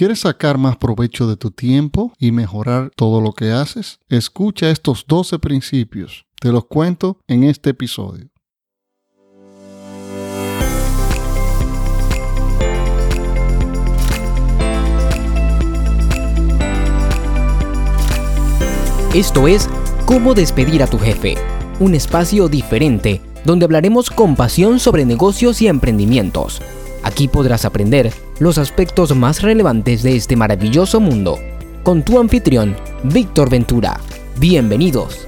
¿Quieres sacar más provecho de tu tiempo y mejorar todo lo que haces? Escucha estos 12 principios. Te los cuento en este episodio. Esto es Cómo despedir a tu jefe, un espacio diferente donde hablaremos con pasión sobre negocios y emprendimientos. Aquí podrás aprender los aspectos más relevantes de este maravilloso mundo con tu anfitrión, Víctor Ventura. Bienvenidos.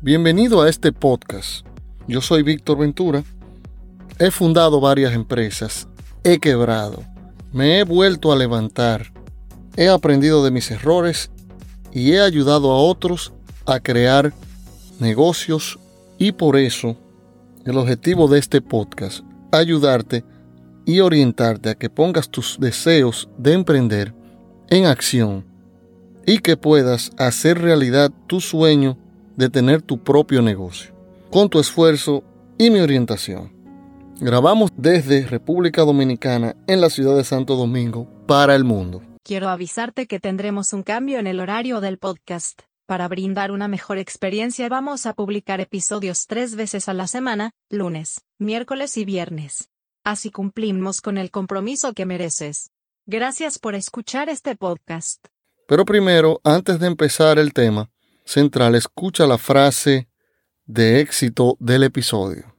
Bienvenido a este podcast. Yo soy Víctor Ventura He fundado varias empresas, he quebrado, me he vuelto a levantar, he aprendido de mis errores y he ayudado a otros a crear negocios y por eso el objetivo de este podcast, ayudarte y orientarte a que pongas tus deseos de emprender en acción y que puedas hacer realidad tu sueño de tener tu propio negocio, con tu esfuerzo y mi orientación. Grabamos desde República Dominicana en la ciudad de Santo Domingo para el mundo. Quiero avisarte que tendremos un cambio en el horario del podcast. Para brindar una mejor experiencia vamos a publicar episodios tres veces a la semana, lunes, miércoles y viernes. Así cumplimos con el compromiso que mereces. Gracias por escuchar este podcast. Pero primero, antes de empezar el tema central, escucha la frase de éxito del episodio.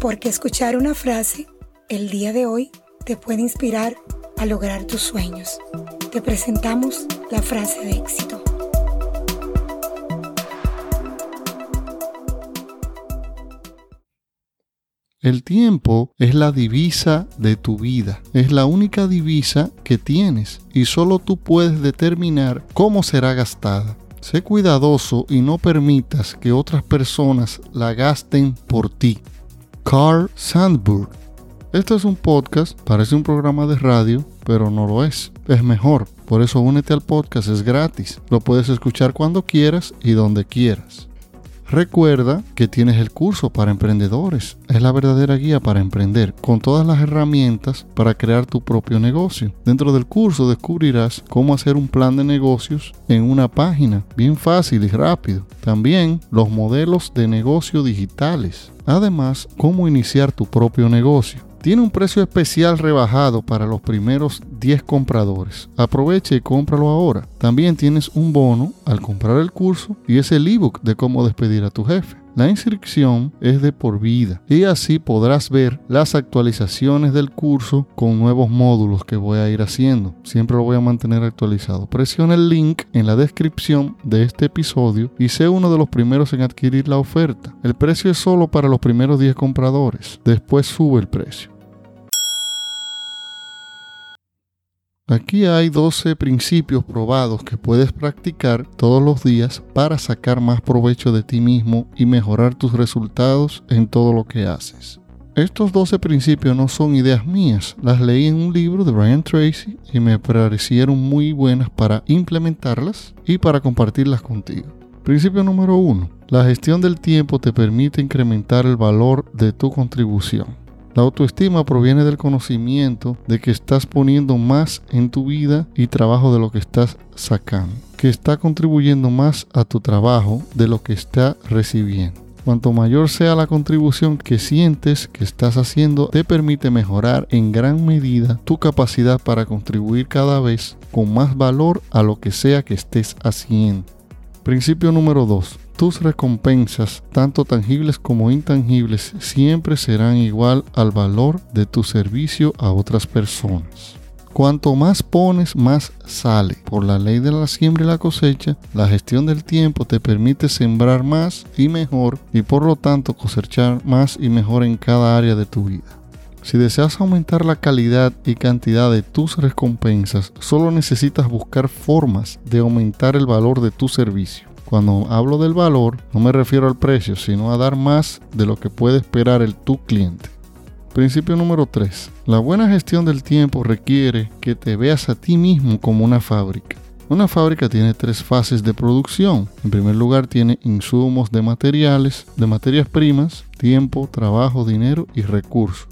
Porque escuchar una frase el día de hoy te puede inspirar a lograr tus sueños. Te presentamos la frase de éxito. El tiempo es la divisa de tu vida, es la única divisa que tienes y solo tú puedes determinar cómo será gastada. Sé cuidadoso y no permitas que otras personas la gasten por ti. Carl Sandburg. Esto es un podcast, parece un programa de radio, pero no lo es. Es mejor. Por eso únete al podcast, es gratis. Lo puedes escuchar cuando quieras y donde quieras. Recuerda que tienes el curso para emprendedores. Es la verdadera guía para emprender, con todas las herramientas para crear tu propio negocio. Dentro del curso descubrirás cómo hacer un plan de negocios en una página, bien fácil y rápido. También los modelos de negocio digitales Además, cómo iniciar tu propio negocio. Tiene un precio especial rebajado para los primeros 10 compradores. Aprovecha y cómpralo ahora. También tienes un bono al comprar el curso y es el ebook de cómo despedir a tu jefe. La inscripción es de por vida y así podrás ver las actualizaciones del curso con nuevos módulos que voy a ir haciendo. Siempre lo voy a mantener actualizado. Presiona el link en la descripción de este episodio y sé uno de los primeros en adquirir la oferta. El precio es solo para los primeros 10 compradores. Después sube el precio. Aquí hay 12 principios probados que puedes practicar todos los días para sacar más provecho de ti mismo y mejorar tus resultados en todo lo que haces. Estos 12 principios no son ideas mías, las leí en un libro de Brian Tracy y me parecieron muy buenas para implementarlas y para compartirlas contigo. Principio número 1. La gestión del tiempo te permite incrementar el valor de tu contribución. La autoestima proviene del conocimiento de que estás poniendo más en tu vida y trabajo de lo que estás sacando, que está contribuyendo más a tu trabajo de lo que está recibiendo. Cuanto mayor sea la contribución que sientes que estás haciendo, te permite mejorar en gran medida tu capacidad para contribuir cada vez con más valor a lo que sea que estés haciendo. Principio número 2 tus recompensas, tanto tangibles como intangibles, siempre serán igual al valor de tu servicio a otras personas. Cuanto más pones, más sale. Por la ley de la siembra y la cosecha, la gestión del tiempo te permite sembrar más y mejor y por lo tanto cosechar más y mejor en cada área de tu vida. Si deseas aumentar la calidad y cantidad de tus recompensas, solo necesitas buscar formas de aumentar el valor de tu servicio. Cuando hablo del valor, no me refiero al precio, sino a dar más de lo que puede esperar el tu cliente. Principio número 3. La buena gestión del tiempo requiere que te veas a ti mismo como una fábrica. Una fábrica tiene tres fases de producción. En primer lugar tiene insumos de materiales, de materias primas, tiempo, trabajo, dinero y recursos.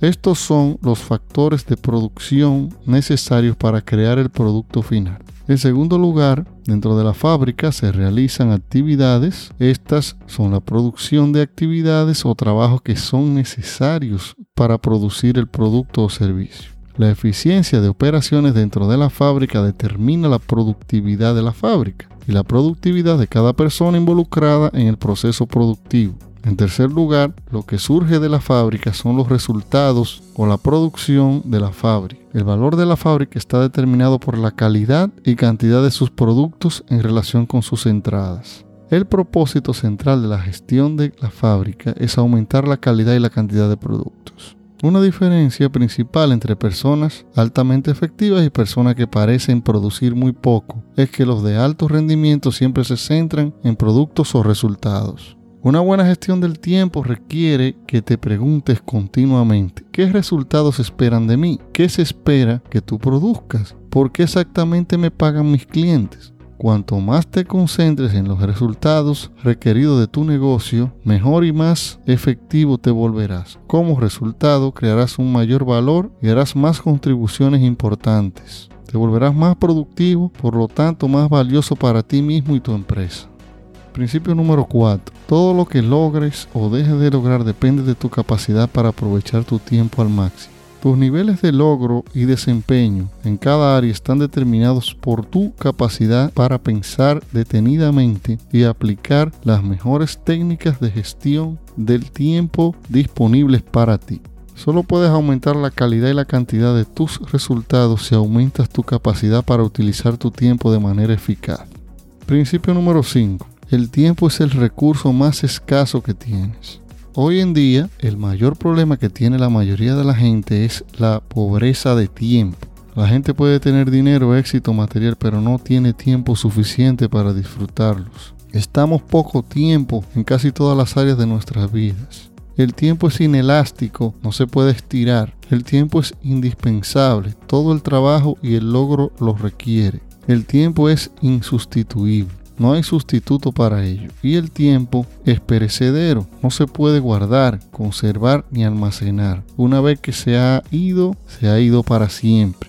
Estos son los factores de producción necesarios para crear el producto final. En segundo lugar, dentro de la fábrica se realizan actividades. Estas son la producción de actividades o trabajos que son necesarios para producir el producto o servicio. La eficiencia de operaciones dentro de la fábrica determina la productividad de la fábrica y la productividad de cada persona involucrada en el proceso productivo. En tercer lugar, lo que surge de la fábrica son los resultados o la producción de la fábrica. El valor de la fábrica está determinado por la calidad y cantidad de sus productos en relación con sus entradas. El propósito central de la gestión de la fábrica es aumentar la calidad y la cantidad de productos. Una diferencia principal entre personas altamente efectivas y personas que parecen producir muy poco es que los de alto rendimiento siempre se centran en productos o resultados. Una buena gestión del tiempo requiere que te preguntes continuamente, ¿qué resultados esperan de mí? ¿Qué se espera que tú produzcas? ¿Por qué exactamente me pagan mis clientes? Cuanto más te concentres en los resultados requeridos de tu negocio, mejor y más efectivo te volverás. Como resultado, crearás un mayor valor y harás más contribuciones importantes. Te volverás más productivo, por lo tanto más valioso para ti mismo y tu empresa. Principio número 4. Todo lo que logres o dejes de lograr depende de tu capacidad para aprovechar tu tiempo al máximo. Tus niveles de logro y desempeño en cada área están determinados por tu capacidad para pensar detenidamente y aplicar las mejores técnicas de gestión del tiempo disponibles para ti. Solo puedes aumentar la calidad y la cantidad de tus resultados si aumentas tu capacidad para utilizar tu tiempo de manera eficaz. Principio número 5. El tiempo es el recurso más escaso que tienes. Hoy en día, el mayor problema que tiene la mayoría de la gente es la pobreza de tiempo. La gente puede tener dinero, éxito material, pero no tiene tiempo suficiente para disfrutarlos. Estamos poco tiempo en casi todas las áreas de nuestras vidas. El tiempo es inelástico, no se puede estirar. El tiempo es indispensable, todo el trabajo y el logro lo requiere. El tiempo es insustituible. No hay sustituto para ello. Y el tiempo es perecedero. No se puede guardar, conservar ni almacenar. Una vez que se ha ido, se ha ido para siempre.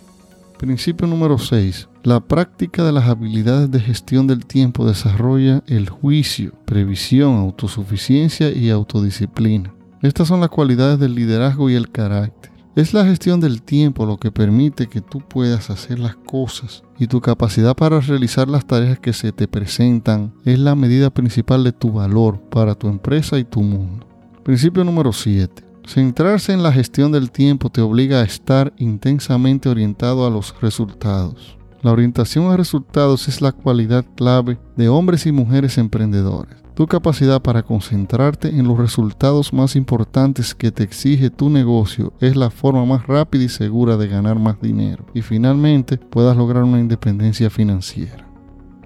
Principio número 6. La práctica de las habilidades de gestión del tiempo desarrolla el juicio, previsión, autosuficiencia y autodisciplina. Estas son las cualidades del liderazgo y el carácter. Es la gestión del tiempo lo que permite que tú puedas hacer las cosas y tu capacidad para realizar las tareas que se te presentan es la medida principal de tu valor para tu empresa y tu mundo. Principio número 7. Centrarse en la gestión del tiempo te obliga a estar intensamente orientado a los resultados. La orientación a resultados es la cualidad clave de hombres y mujeres emprendedores. Tu capacidad para concentrarte en los resultados más importantes que te exige tu negocio es la forma más rápida y segura de ganar más dinero y finalmente puedas lograr una independencia financiera.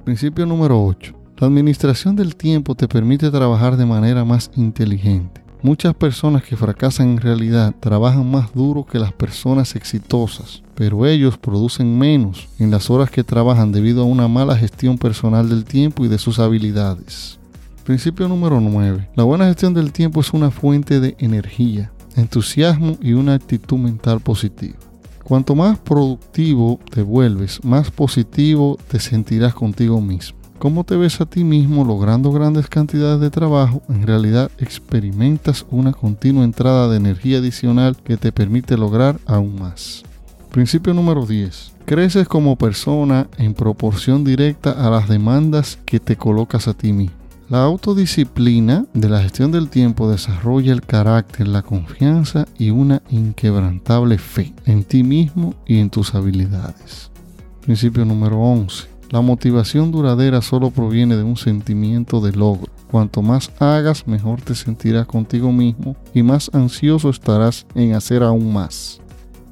Principio número 8. La administración del tiempo te permite trabajar de manera más inteligente. Muchas personas que fracasan en realidad trabajan más duro que las personas exitosas, pero ellos producen menos en las horas que trabajan debido a una mala gestión personal del tiempo y de sus habilidades. Principio número 9. La buena gestión del tiempo es una fuente de energía, entusiasmo y una actitud mental positiva. Cuanto más productivo te vuelves, más positivo te sentirás contigo mismo. ¿Cómo te ves a ti mismo logrando grandes cantidades de trabajo? En realidad experimentas una continua entrada de energía adicional que te permite lograr aún más. Principio número 10. Creces como persona en proporción directa a las demandas que te colocas a ti mismo. La autodisciplina de la gestión del tiempo desarrolla el carácter, la confianza y una inquebrantable fe en ti mismo y en tus habilidades. Principio número 11. La motivación duradera solo proviene de un sentimiento de logro. Cuanto más hagas, mejor te sentirás contigo mismo y más ansioso estarás en hacer aún más.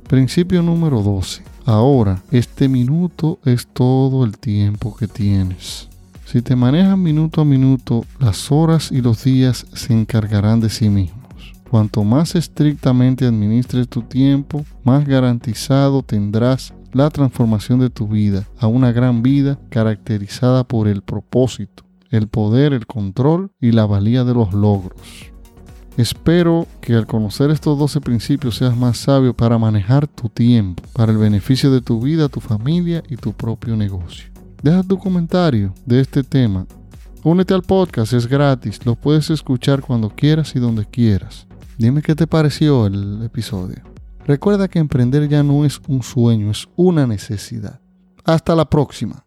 Principio número 12. Ahora, este minuto es todo el tiempo que tienes. Si te manejas minuto a minuto, las horas y los días se encargarán de sí mismos. Cuanto más estrictamente administres tu tiempo, más garantizado tendrás la transformación de tu vida a una gran vida caracterizada por el propósito, el poder, el control y la valía de los logros. Espero que al conocer estos 12 principios seas más sabio para manejar tu tiempo, para el beneficio de tu vida, tu familia y tu propio negocio. Deja tu comentario de este tema. Únete al podcast, es gratis, lo puedes escuchar cuando quieras y donde quieras. Dime qué te pareció el episodio. Recuerda que emprender ya no es un sueño, es una necesidad. Hasta la próxima.